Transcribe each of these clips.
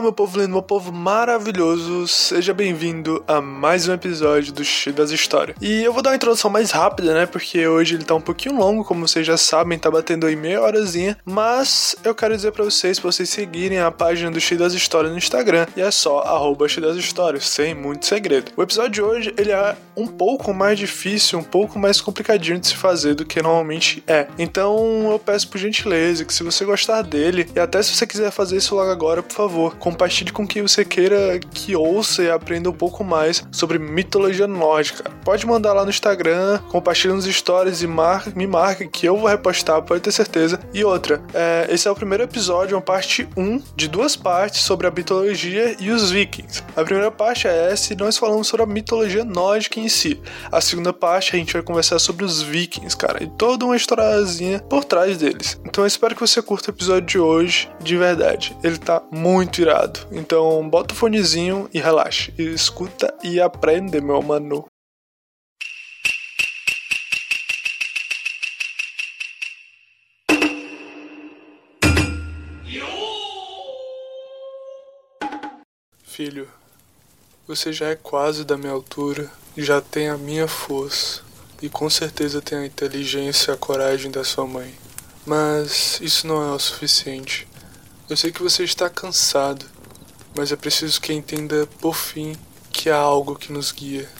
Olá, meu povo lindo, meu povo maravilhoso, seja bem-vindo a mais um episódio do X das Histórias. E eu vou dar uma introdução mais rápida, né? Porque hoje ele tá um pouquinho longo, como vocês já sabem, tá batendo aí meia horazinha. Mas eu quero dizer para vocês, pra vocês seguirem a página do X das Histórias no Instagram. E é só arroba X das Histórias, sem muito segredo. O episódio de hoje, ele é um pouco mais difícil, um pouco mais complicadinho de se fazer do que normalmente é. Então eu peço por gentileza que se você gostar dele, e até se você quiser fazer isso logo agora, por favor, compartilhe com quem você queira que ouça e aprenda um pouco mais sobre mitologia nórdica. Pode mandar lá no Instagram, compartilhe nos stories e mar me marque que eu vou repostar, pode ter certeza. E outra, é, esse é o primeiro episódio, uma parte 1 de duas partes sobre a mitologia e os vikings. A primeira parte é essa e nós falamos sobre a mitologia nórdica em si. A segunda parte a gente vai conversar sobre os vikings, cara, e toda uma historiazinha por trás deles. Então eu espero que você curta o episódio de hoje, de verdade. Ele tá muito irado. Então bota o fonezinho e relaxe. E escuta e aprende, meu mano. Filho, você já é quase da minha altura, já tem a minha força e com certeza tem a inteligência e a coragem da sua mãe. Mas isso não é o suficiente. Eu sei que você está cansado, mas é preciso que entenda por fim que há algo que nos guia.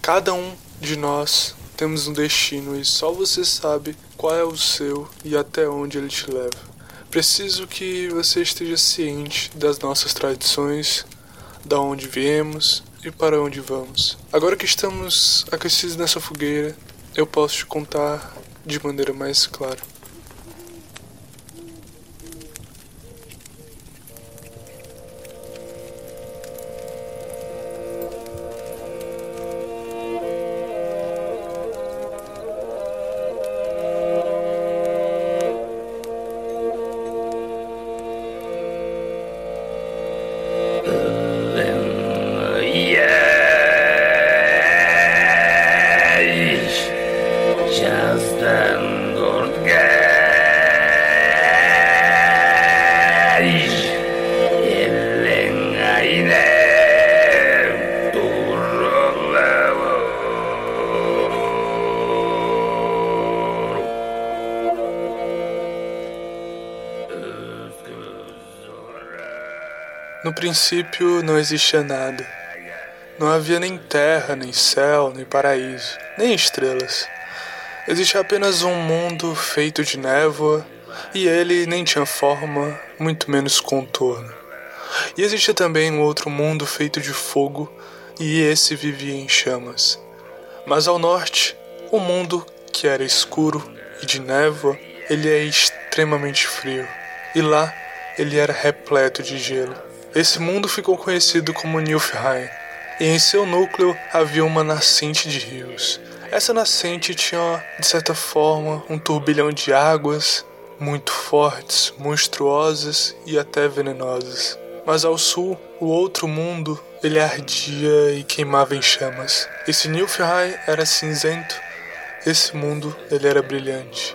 Cada um de nós temos um destino e só você sabe qual é o seu e até onde ele te leva. Preciso que você esteja ciente das nossas tradições, da onde viemos e para onde vamos. Agora que estamos aquecidos nessa fogueira, eu posso te contar de maneira mais clara. No princípio não existia nada. Não havia nem terra, nem céu, nem paraíso, nem estrelas. Existia apenas um mundo feito de névoa e ele nem tinha forma, muito menos contorno. E existia também um outro mundo feito de fogo e esse vivia em chamas. Mas ao norte, o mundo que era escuro e de névoa, ele é extremamente frio. E lá ele era repleto de gelo. Esse mundo ficou conhecido como Nilfheim, e em seu núcleo havia uma nascente de rios. Essa nascente tinha, de certa forma, um turbilhão de águas muito fortes, monstruosas e até venenosas. Mas ao sul, o outro mundo, ele ardia e queimava em chamas. Esse Nilfheim era cinzento, esse mundo ele era brilhante.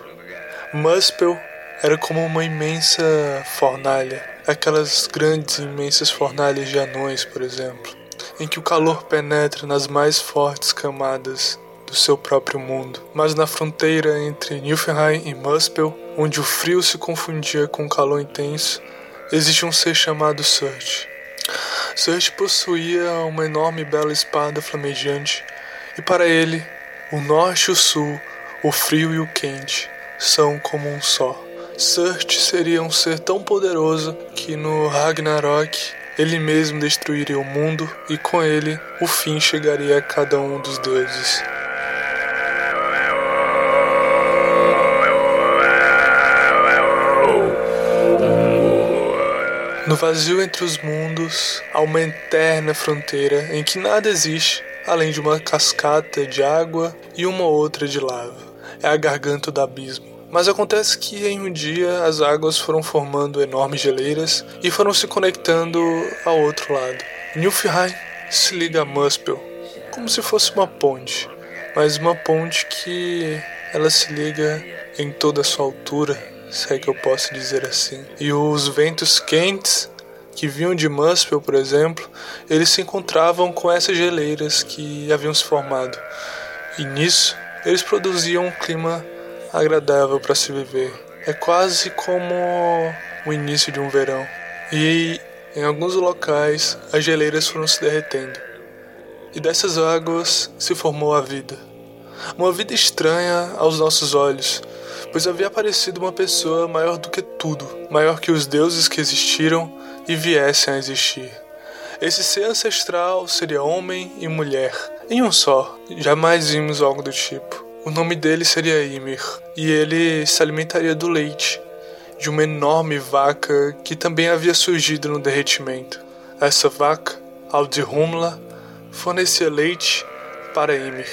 Muspel era como uma imensa fornalha aquelas grandes imensas fornalhas de anões, por exemplo, em que o calor penetra nas mais fortes camadas do seu próprio mundo. Mas na fronteira entre Niflheim e Muspel, onde o frio se confundia com o calor intenso, existe um ser chamado Surge. Surge possuía uma enorme e bela espada flamejante, e para ele, o norte e o sul, o frio e o quente, são como um só. Surt seria um ser tão poderoso que no Ragnarok ele mesmo destruiria o mundo e com ele o fim chegaria a cada um dos deuses. No vazio entre os mundos há uma eterna fronteira em que nada existe além de uma cascata de água e uma outra de lava. É a garganta do abismo. Mas acontece que em um dia as águas foram formando enormes geleiras e foram se conectando ao outro lado. Nilfheim se liga a Muspel, como se fosse uma ponte, mas uma ponte que ela se liga em toda a sua altura, se é que eu posso dizer assim. E os ventos quentes que vinham de Muspel, por exemplo, eles se encontravam com essas geleiras que haviam se formado. E nisso, eles produziam um clima agradável para se viver. É quase como o início de um verão. E em alguns locais as geleiras foram se derretendo. E dessas águas se formou a vida. Uma vida estranha aos nossos olhos, pois havia aparecido uma pessoa maior do que tudo, maior que os deuses que existiram e viessem a existir. Esse ser ancestral seria homem e mulher, em um só. Jamais vimos algo do tipo. O nome dele seria Ymir, e ele se alimentaria do leite de uma enorme vaca que também havia surgido no derretimento. Essa vaca, Aldihumla, fornecia leite para Ymir,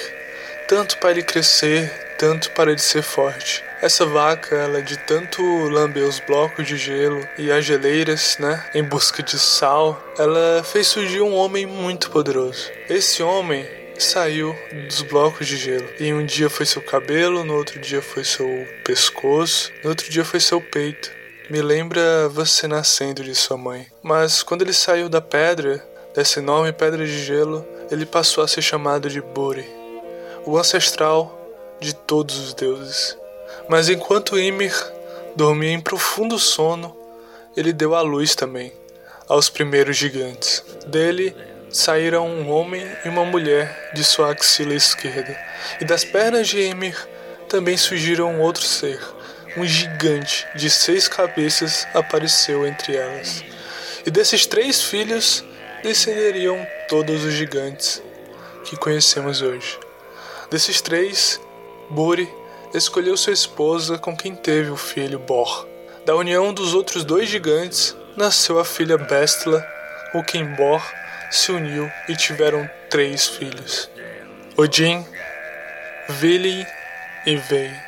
tanto para ele crescer, tanto para ele ser forte. Essa vaca, ela de tanto lamber os blocos de gelo e as geleiras, né, em busca de sal, ela fez surgir um homem muito poderoso. Esse homem saiu dos blocos de gelo. E um dia foi seu cabelo, no outro dia foi seu pescoço, no outro dia foi seu peito. Me lembra você nascendo de sua mãe. Mas quando ele saiu da pedra, dessa enorme pedra de gelo, ele passou a ser chamado de Buri, o ancestral de todos os deuses. Mas enquanto Ymir dormia em profundo sono, ele deu à luz também aos primeiros gigantes. Dele saíram um homem e uma mulher de sua axila esquerda, e das pernas de Ymir também surgiram outro ser. Um gigante de seis cabeças apareceu entre elas. E desses três filhos descenderiam todos os gigantes que conhecemos hoje. Desses três, Buri escolheu sua esposa com quem teve o filho Bor. Da união dos outros dois gigantes nasceu a filha Bestla, o quem Bor se uniu e tiveram três filhos: Odin, Vili e Vei.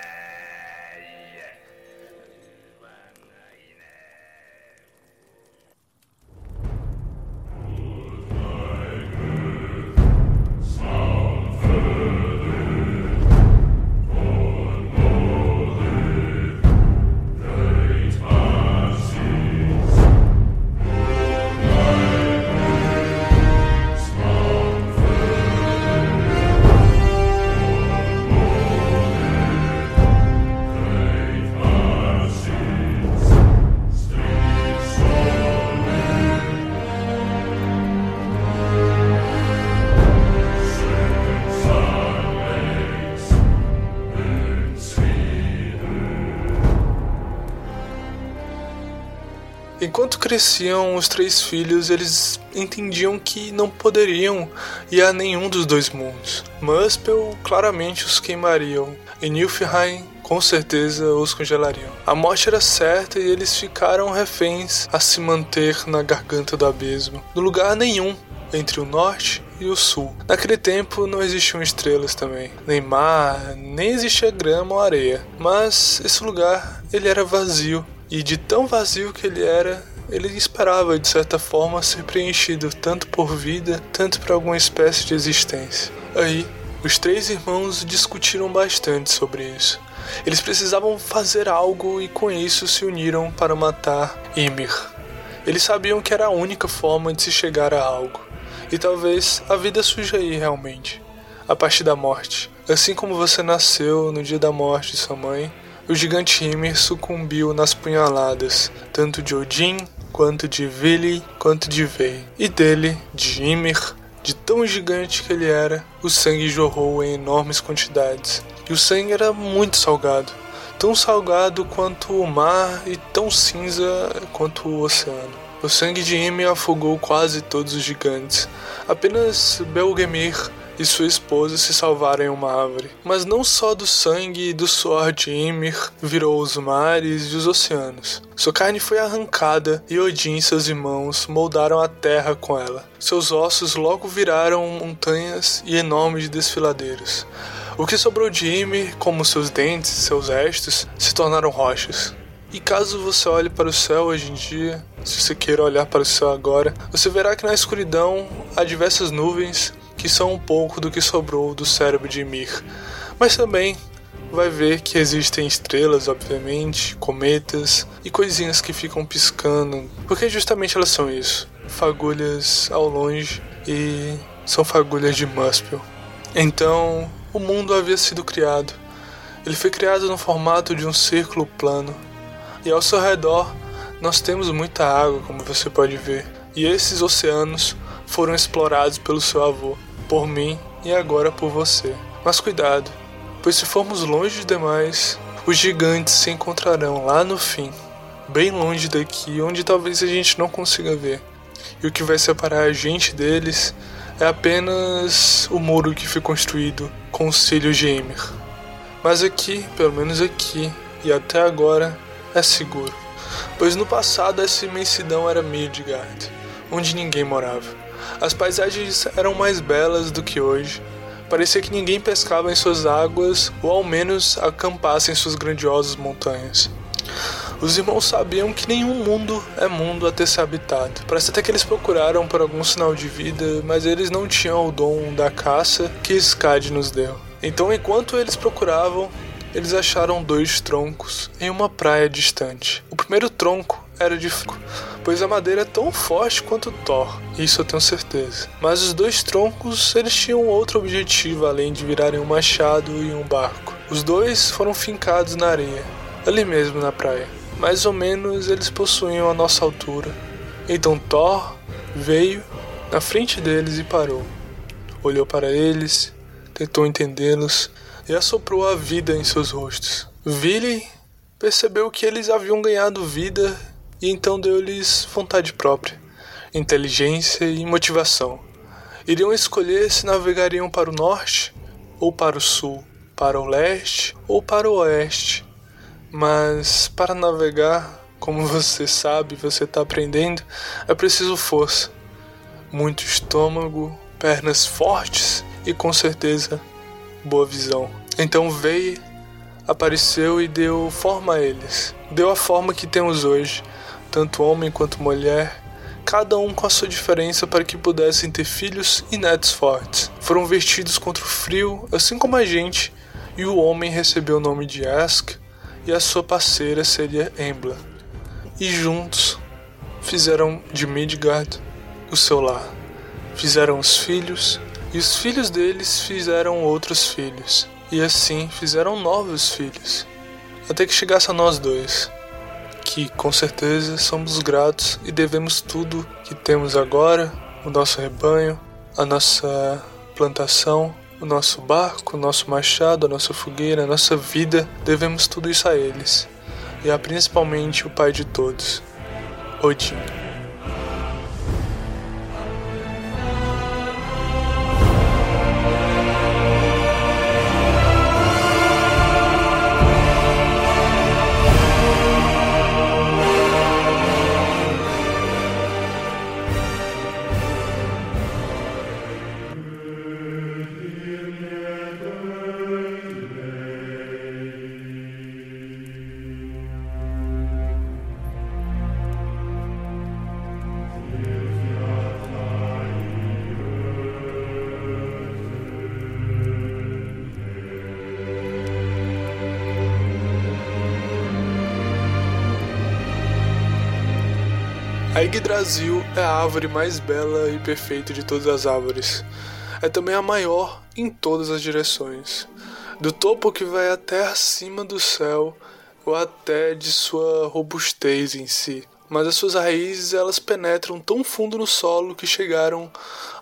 Enquanto cresciam os três filhos, eles entendiam que não poderiam ir a nenhum dos dois mundos. Muspel claramente os queimariam, e Nilfheim com certeza os congelariam. A morte era certa e eles ficaram reféns a se manter na garganta do abismo, no lugar nenhum entre o norte e o sul. Naquele tempo não existiam estrelas também, nem mar, nem existia grama ou areia, mas esse lugar ele era vazio e de tão vazio que ele era, ele esperava de certa forma ser preenchido tanto por vida, tanto por alguma espécie de existência. Aí, os três irmãos discutiram bastante sobre isso. Eles precisavam fazer algo e com isso se uniram para matar Ymir. Eles sabiam que era a única forma de se chegar a algo. E talvez a vida surja aí realmente, a partir da morte. Assim como você nasceu no dia da morte de sua mãe, o gigante Ymir sucumbiu nas punhaladas, tanto de Odin, quanto de Vili, quanto de Vei. E dele, de Ymir, de tão gigante que ele era, o sangue jorrou em enormes quantidades. E o sangue era muito salgado, tão salgado quanto o mar e tão cinza quanto o oceano. O sangue de Ymir afogou quase todos os gigantes. Apenas Belgemir e sua esposa se salvaram em uma árvore. Mas não só do sangue e do suor de Ymir virou os mares e os oceanos. Sua carne foi arrancada e Odin e seus irmãos moldaram a terra com ela. Seus ossos logo viraram montanhas e enormes desfiladeiros. O que sobrou de Ymir, como seus dentes e seus restos, se tornaram rochas. E caso você olhe para o céu hoje em dia, se você queira olhar para o céu agora, você verá que na escuridão há diversas nuvens que são um pouco do que sobrou do cérebro de Ymir, mas também vai ver que existem estrelas, obviamente, cometas e coisinhas que ficam piscando, porque justamente elas são isso, fagulhas ao longe e são fagulhas de Muspel. Então, o mundo havia sido criado. Ele foi criado no formato de um círculo plano. E ao seu redor, nós temos muita água, como você pode ver. E esses oceanos foram explorados pelo seu avô, por mim e agora por você. Mas cuidado, pois se formos longe demais, os gigantes se encontrarão lá no fim, bem longe daqui, onde talvez a gente não consiga ver. E o que vai separar a gente deles é apenas o muro que foi construído com os cílios de Ymir. Mas aqui, pelo menos aqui e até agora, é seguro, pois no passado essa imensidão era Midgard, onde ninguém morava. As paisagens eram mais belas do que hoje. Parecia que ninguém pescava em suas águas ou ao menos acampasse em suas grandiosas montanhas. Os irmãos sabiam que nenhum mundo é mundo a ter se habitado. Parece até que eles procuraram por algum sinal de vida, mas eles não tinham o dom da caça que Skad nos deu. Então, enquanto eles procuravam, eles acharam dois troncos em uma praia distante. O primeiro tronco era de pois a madeira é tão forte quanto Thor, isso eu tenho certeza. Mas os dois troncos eles tinham outro objetivo além de virarem um machado e um barco. Os dois foram fincados na areia, ali mesmo na praia. Mais ou menos eles possuíam a nossa altura. Então Thor veio na frente deles e parou. Olhou para eles, tentou entendê-los e assoprou a vida em seus rostos. Vili percebeu que eles haviam ganhado vida e então deu-lhes vontade própria, inteligência e motivação. Iriam escolher se navegariam para o norte ou para o sul, para o leste ou para o oeste. Mas para navegar, como você sabe, você está aprendendo, é preciso força, muito estômago, pernas fortes e com certeza boa visão. Então veio, apareceu e deu forma a eles. Deu a forma que temos hoje, tanto homem quanto mulher, cada um com a sua diferença para que pudessem ter filhos e netos fortes. Foram vestidos contra o frio, assim como a gente, e o homem recebeu o nome de Ask e a sua parceira seria Embla. E juntos fizeram de Midgard o seu lar. Fizeram os filhos, e os filhos deles fizeram outros filhos, e assim fizeram novos filhos, até que chegasse a nós dois, que com certeza somos gratos e devemos tudo que temos agora, o nosso rebanho, a nossa plantação, o nosso barco, o nosso machado, a nossa fogueira, a nossa vida, devemos tudo isso a eles, e a principalmente o Pai de todos, Odin. A Yggdrasil é a árvore mais bela e perfeita de todas as árvores. É também a maior em todas as direções. Do topo que vai até acima do céu, ou até de sua robustez em si. Mas as suas raízes elas penetram tão fundo no solo que chegaram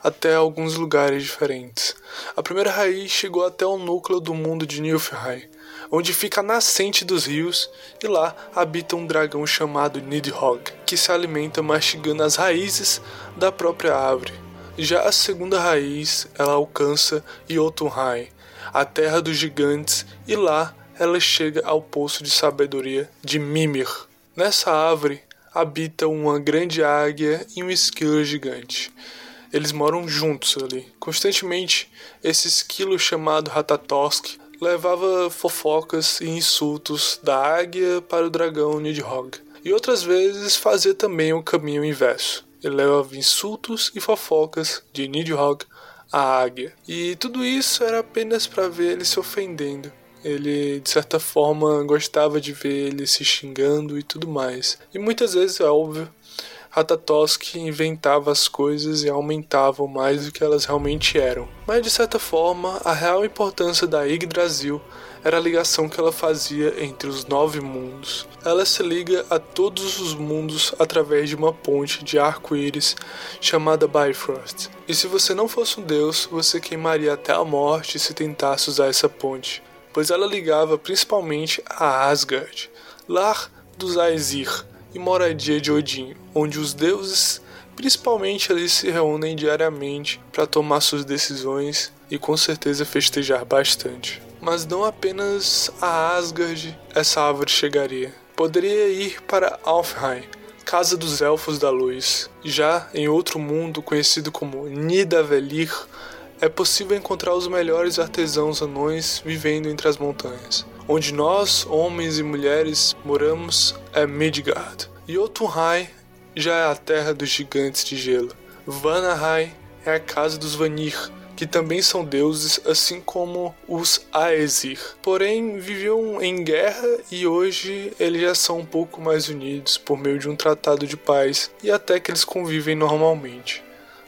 até alguns lugares diferentes. A primeira raiz chegou até o núcleo do mundo de Nilfheim, onde fica a nascente dos rios, e lá habita um dragão chamado Nidhogg, que se alimenta mastigando as raízes da própria árvore. Já a segunda raiz, ela alcança Jotunheim, a terra dos gigantes, e lá ela chega ao poço de sabedoria de Mimir. Nessa árvore habita uma grande águia e um esquilo gigante. Eles moram juntos ali. Constantemente, esse esquilo chamado Ratatosk levava fofocas e insultos da águia para o dragão Nidhogg. E outras vezes fazia também o caminho inverso. Ele levava insultos e fofocas de Nidhogg à águia. E tudo isso era apenas para ver ele se ofendendo Ele, de certa forma, gostava de ver ele se xingando e tudo mais. E muitas vezes, é óbvio, Ratatoski inventava as coisas e aumentavam mais do que elas realmente eram. Mas de certa forma, a real importância da Yggdrasil era a ligação que ela fazia entre os nove mundos. Ela se liga a todos os mundos através de uma ponte de arco-íris chamada Bifrost. E se você não fosse um deus, você queimaria até a morte se tentasse usar essa ponte, pois ela ligava principalmente a Asgard, lar dos Aesir, e moradia de Odin, onde os deuses, principalmente ali, se reúnem diariamente para tomar suas decisões e com certeza festejar bastante. Mas não apenas a Asgard essa árvore chegaria. Poderia ir para Alfheim, Casa dos Elfos da Luz. Já em outro mundo conhecido como Nidavellir, é possível encontrar os melhores artesãos anões vivendo entre as montanhas. Onde nós, homens e mulheres, moramos é Midgard. Jotunheim já é a terra dos gigantes de gelo. Vanaheim é a casa dos Vanir, que também são deuses, assim como os Aesir. Porém, viviam em guerra e hoje eles já são um pouco mais unidos por meio de um tratado de paz e até que eles convivem normalmente.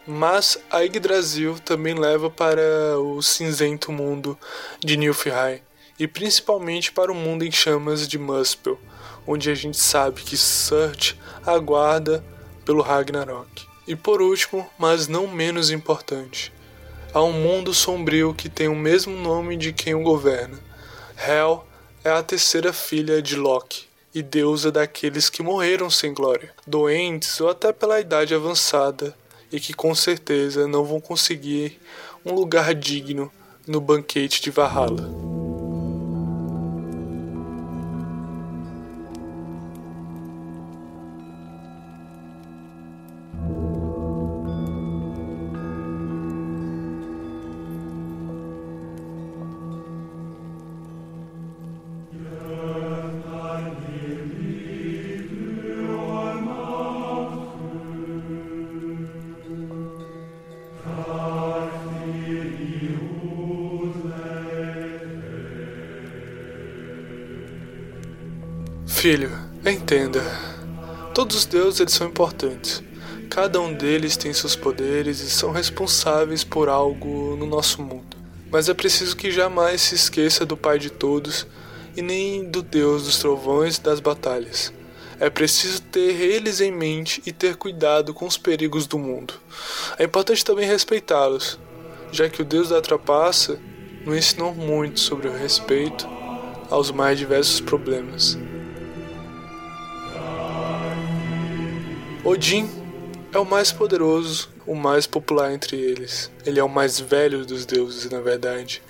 Mas a Yggdrasil também leva para o cinzento mundo de Nilfheim, e principalmente para o mundo em chamas de Muspel, onde a gente sabe que Surge aguarda pelo Ragnarok. E por último, mas não menos importante, há um mundo sombrio que tem o mesmo nome de quem o governa. Hel é a terceira filha de Loki e deusa daqueles que morreram sem glória, doentes ou até pela idade avançada e que com certeza não vão conseguir um lugar digno no banquete de Valhalla. Filho, entenda. Todos os deuses eles são importantes. Cada um deles tem seus poderes e são responsáveis por algo no nosso mundo. Mas é preciso que jamais se esqueça do Pai de todos e nem do Deus dos trovões e das batalhas. É preciso ter eles em mente e ter cuidado com os perigos do mundo. É importante também respeitá-los, já que o Deus da trapaça nos ensinou muito sobre o respeito aos mais diversos problemas. Odin é o mais poderoso, o mais popular entre eles. Ele é o mais velho dos deuses, na verdade.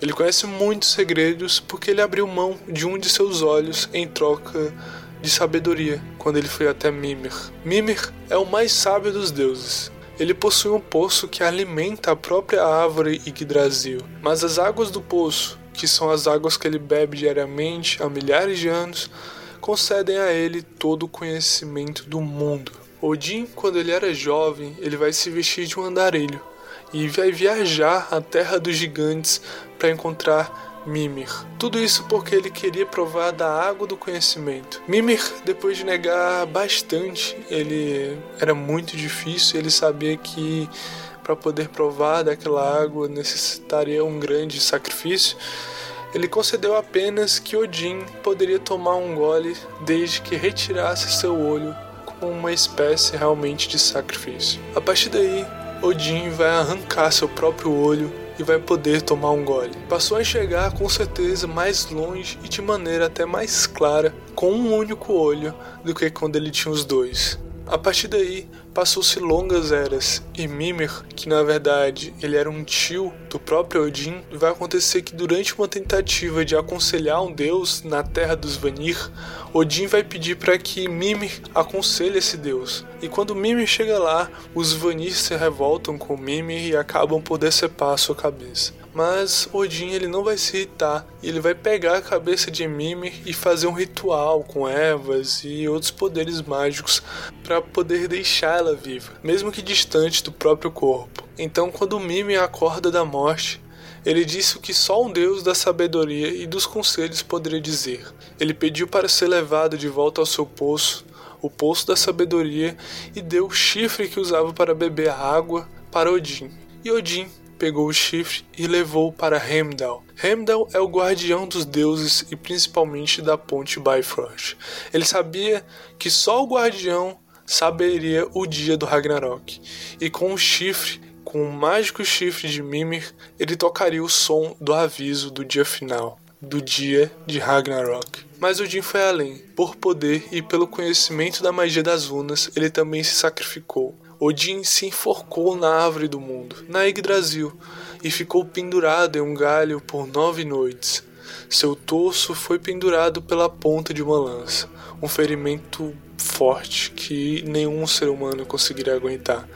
Ele conhece muitos segredos porque ele abriu mão de um de seus olhos em troca de sabedoria quando ele foi até Mimir. Mimir é o mais sábio dos deuses. Ele possui um poço que alimenta a própria árvore Yggdrasil, mas as águas do poço, que são as águas que ele bebe diariamente há milhares de anos, concedem a ele todo o conhecimento do mundo. Odin, quando ele era jovem, ele vai se vestir de um andarilho e vai viajar à terra dos gigantes para encontrar Mimir. Tudo isso porque ele queria provar da água do conhecimento. Mimir, depois de negar bastante, ele era muito difícil, ele sabia que para poder provar daquela água necessitaria um grande sacrifício. Ele concedeu apenas que Odin poderia tomar um gole desde que retirasse seu olho uma espécie realmente de sacrifício. A partir daí, Odin vai arrancar seu próprio olho e vai poder tomar um gole. Passou a enxergar com certeza mais longe e de maneira até mais clara com um único olho do que quando ele tinha os dois. A partir daí, passou-se longas eras, e Mimir, que na verdade ele era um tio do próprio Odin, vai acontecer que durante uma tentativa de aconselhar um deus na terra dos Vanir, Odin vai pedir para que Mimir aconselhe esse deus. E quando Mimir chega lá, os Vanir se revoltam com Mimir e acabam por decepar sua cabeça. Mas Odin ele não vai se irritar, ele vai pegar a cabeça de Mimir e fazer um ritual com ervas e outros poderes mágicos para poder deixar ela viva, mesmo que distante do próprio corpo. Então, quando Mimir acorda da morte, Ele disse o que só um Deus da sabedoria e dos conselhos poderia dizer. Ele pediu para ser levado de volta ao seu poço, o poço da sabedoria, e deu o chifre que usava para beber a água para Odin. E Odin pegou o chifre e levou para Heimdall. Heimdall é o guardião dos deuses e principalmente da ponte Bifrost. Ele sabia que só o guardião saberia o dia do Ragnarok, e com o chifre, com o mágico chifre de Mimir, ele tocaria o som do aviso do dia final, do dia de Ragnarok. Mas Odin foi além. Por poder e pelo conhecimento da magia das runas, ele também se sacrificou. Odin se enforcou na árvore do mundo, na Yggdrasil, e ficou pendurado em um galho por nove noites. Seu torso foi pendurado pela ponta de uma lança, um ferimento forte que nenhum ser humano conseguiria aguentar.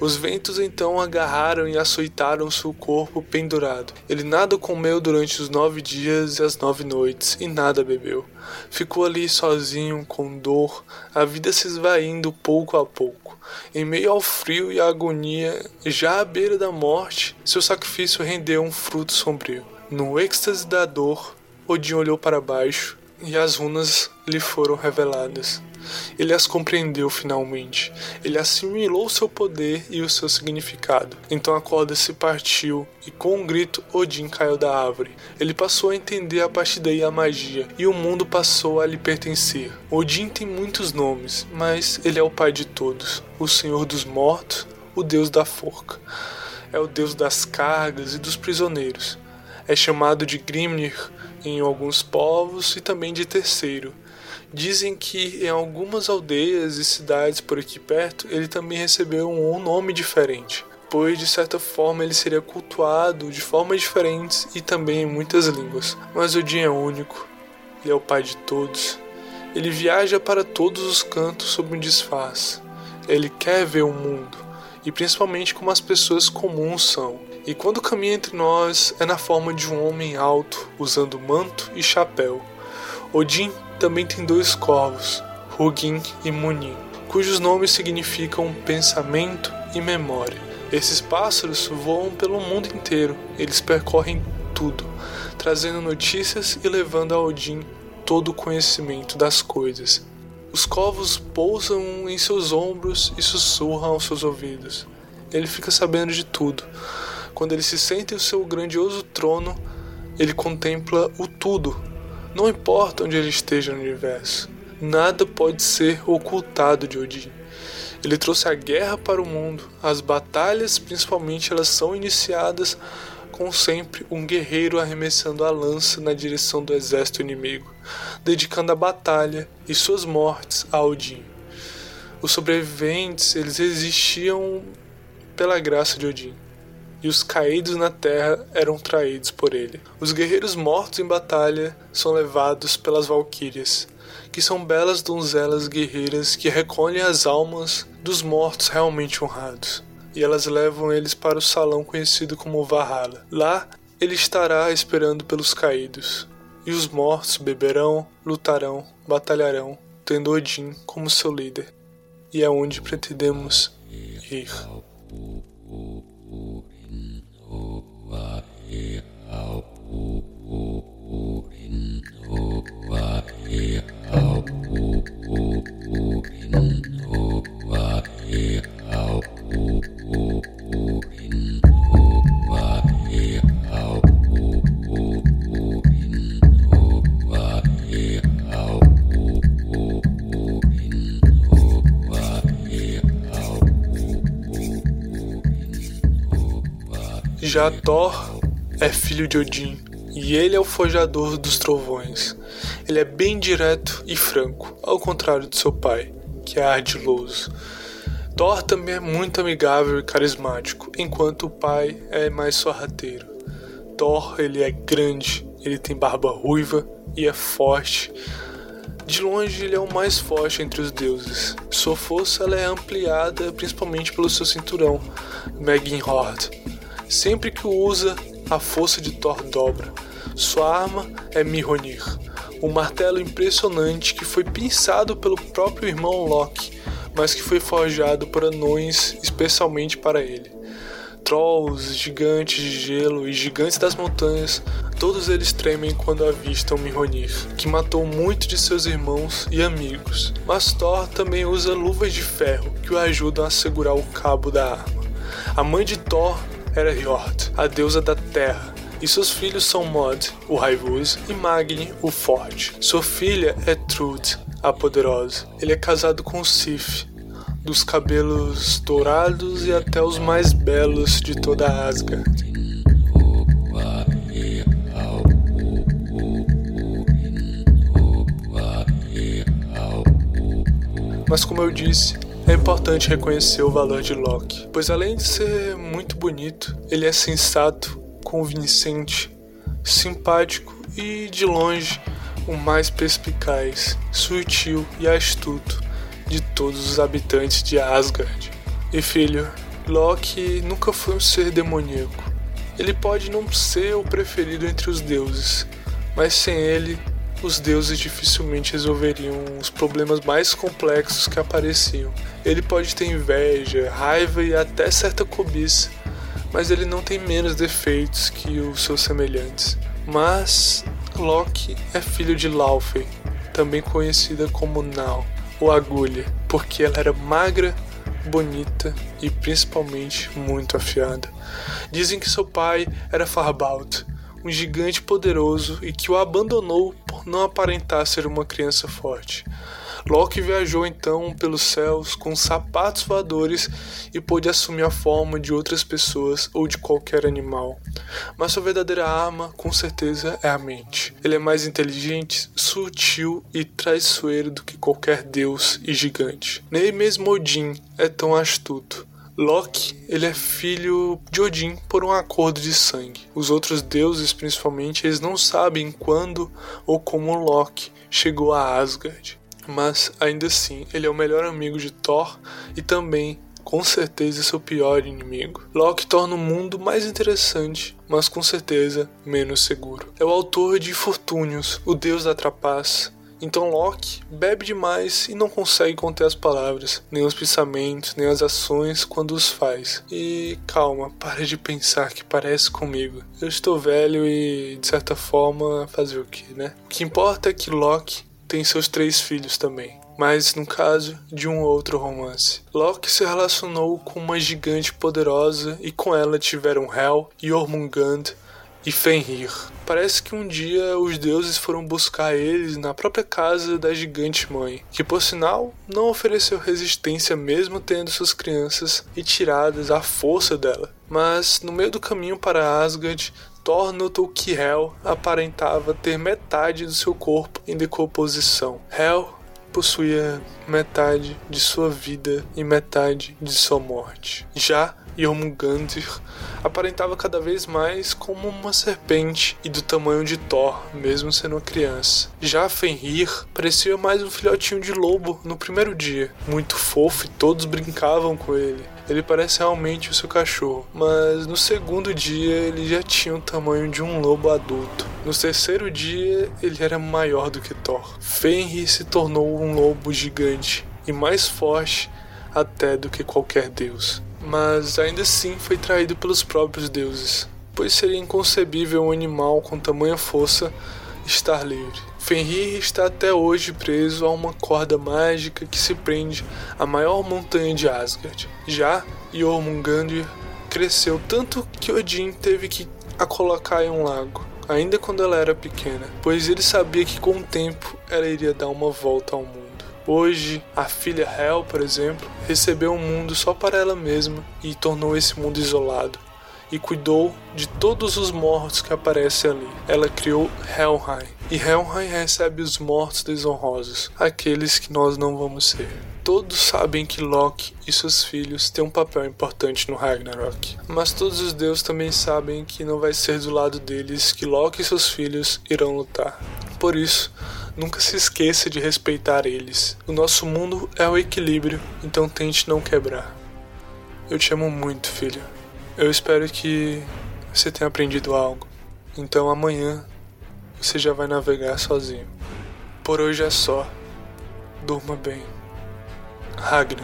Os ventos então agarraram e açoitaram seu corpo pendurado. Ele nada comeu durante os nove dias e as nove noites e nada bebeu. Ficou ali sozinho, com dor, a vida se esvaindo pouco a pouco. Em meio ao frio e à agonia, já à beira da morte, seu sacrifício rendeu um fruto sombrio. No êxtase da dor, Odin olhou para baixo e as runas lhe foram reveladas. Ele as compreendeu finalmente. Ele assimilou seu poder e o seu significado. Então a corda se partiu e com um grito Odin caiu da árvore. Ele passou a entender a partir daí a magia e o mundo passou a lhe pertencer. Odin tem muitos nomes, mas ele é o pai de todos, o senhor dos mortos, o deus da forca. É o deus das cargas e dos prisioneiros. É chamado de Grimnir em alguns povos e também de terceiro. Dizem que em algumas aldeias e cidades por aqui perto ele também recebeu um nome diferente, pois de certa forma ele seria cultuado de formas diferentes e também em muitas línguas. Mas Odin é único, ele é o pai de todos. Ele viaja para todos os cantos sob um disfarce. Ele quer ver o mundo, e principalmente como as pessoas comuns são. E quando caminha entre nós é na forma de um homem alto, usando manto e chapéu. Odin também tem dois corvos, Hugin e Munin, cujos nomes significam pensamento e memória. Esses pássaros voam pelo mundo inteiro, eles percorrem tudo, trazendo notícias e levando a Odin todo o conhecimento das coisas. Os corvos pousam em seus ombros e sussurram aos seus ouvidos. Ele fica sabendo de tudo. Quando ele se senta em seu grandioso trono, ele contempla o tudo não importa onde ele esteja no universo, nada pode ser ocultado de Odin. Ele trouxe a guerra para o mundo. As batalhas, principalmente, elas são iniciadas com sempre um guerreiro arremessando a lança na direção do exército inimigo, dedicando a batalha e suas mortes a Odin. Os sobreviventes, eles resistiam pela graça de Odin e os caídos na terra eram traídos por ele. Os guerreiros mortos em batalha são levados pelas valquírias, que são belas donzelas guerreiras que recolhem as almas dos mortos realmente honrados, e elas levam eles para o salão conhecido como Valhalla. Lá ele estará esperando pelos caídos, e os mortos beberão, lutarão, batalharão, tendo Odin como seu líder. E é onde pretendemos ir. Oh. Já Thor é filho de Odin e ele é o forjador dos trovões. Ele é bem direto e franco, ao contrário de seu pai, que é ardiloso. Thor também é muito amigável e carismático, enquanto o pai é mais sorrateiro. Thor, ele é grande, ele tem barba ruiva e é forte. De longe, ele é o mais forte entre os deuses. Sua força é ampliada principalmente pelo seu cinturão, Meginhord, Sempre que usa, a força de Thor dobra. Sua arma é Mihonir, um martelo impressionante que foi pensado pelo próprio irmão Loki, mas que foi forjado por anões especialmente para ele. trolls, gigantes de gelo e gigantes das montanhas, todos eles tremem quando avistam Mihonir, que matou muito de seus irmãos e amigos. Mas Thor também usa luvas de ferro que o ajudam a segurar o cabo da arma. A mãe de Thor era Hjord, a deusa da terra, e seus filhos são Mod, o raivoso, e Magni, o forte. Sua filha é Trud, a poderosa. Ele é casado com Sif, dos cabelos dourados e até os mais belos de toda Asgard. Mas como eu disse, é importante reconhecer o valor de Loki, pois além de ser muito bonito, ele é sensato, convincente, simpático e, de longe, o mais perspicaz, sutil e astuto de todos os habitantes de Asgard. E filho, Loki nunca foi um ser demoníaco. Ele pode não ser o preferido entre os deuses, mas sem ele os deuses dificilmente resolveriam os problemas mais complexos que apareciam. Ele pode ter inveja, raiva e até certa cobiça, mas ele não tem menos defeitos que os seus semelhantes. Mas Loki é filho de Laufey, também conhecida como Nau, ou Agulha, porque ela era magra, bonita e principalmente muito afiada. Dizem que seu pai era Farbalt, um gigante poderoso e que o abandonou por não aparentar ser uma criança forte. Loki viajou então pelos céus com sapatos voadores e pôde assumir a forma de outras pessoas ou de qualquer animal. Mas sua verdadeira arma, com certeza, é a mente. Ele é mais inteligente, sutil e traiçoeiro do que qualquer deus e gigante. Nem mesmo Odin é tão astuto. Loki, ele é filho de Odin por um acordo de sangue. Os outros deuses, principalmente, eles não sabem quando ou como Loki chegou a Asgard. Mas ainda assim, ele é o melhor amigo de Thor e também com certeza seu pior inimigo. Loki torna o mundo mais interessante, mas com certeza menos seguro. É o autor de Infortúnios, o deus da trapaça, então Loki bebe demais e não consegue conter as palavras, nem os pensamentos, nem as ações quando os faz. E calma, pare de pensar que parece comigo. Eu estou velho e, de certa forma, fazer o que, né? O que importa é que Loki tem seus três filhos também. Mas no caso de um outro romance. Loki se relacionou com uma gigante poderosa e com ela tiveram Hel, Jormungand, e Fenrir. Parece que um dia os deuses foram buscar eles na própria casa da gigante mãe, que por sinal não ofereceu resistência mesmo tendo suas crianças retiradas à força dela. Mas no meio do caminho para Asgard, Thor notou que Hel aparentava ter metade do seu corpo em decomposição. Hel possuía metade de sua vida e metade de sua morte. Já Jormungandr aparentava cada vez mais como uma serpente e do tamanho de Thor, mesmo sendo uma criança. Já Fenrir parecia mais um filhotinho de lobo no primeiro dia, muito fofo e todos brincavam com ele. Ele parece realmente o seu cachorro, mas no segundo dia ele já tinha o tamanho de um lobo adulto. No terceiro dia ele era maior do que Thor. Fenrir se tornou um lobo gigante e mais forte até do que qualquer deus mas ainda assim foi traído pelos próprios deuses, pois seria inconcebível um animal com tamanha força estar livre. Fenrir está até hoje preso a uma corda mágica que se prende à maior montanha de Asgard. Já Jormungandr cresceu tanto que Odin teve que a colocar em um lago, ainda quando ela era pequena, pois ele sabia que com o tempo ela iria dar uma volta ao mundo. Hoje, a filha Hel, por exemplo, recebeu um mundo só para ela mesma e tornou esse mundo isolado. E cuidou de todos os mortos que aparecem ali. Ela criou Helheim. E Helheim recebe os mortos desonrosos, aqueles que nós não vamos ser. Todos sabem que Loki e seus filhos têm um papel importante no Ragnarok, mas todos os deuses também sabem que não vai ser do lado deles que Loki e seus filhos irão lutar. Por isso, Nunca se esqueça de respeitar eles. O nosso mundo é o equilíbrio, então tente não quebrar. Eu te amo muito, filho. Eu espero que você tenha aprendido algo. Então amanhã você já vai navegar sozinho. Por hoje é só. Durma bem. هاجني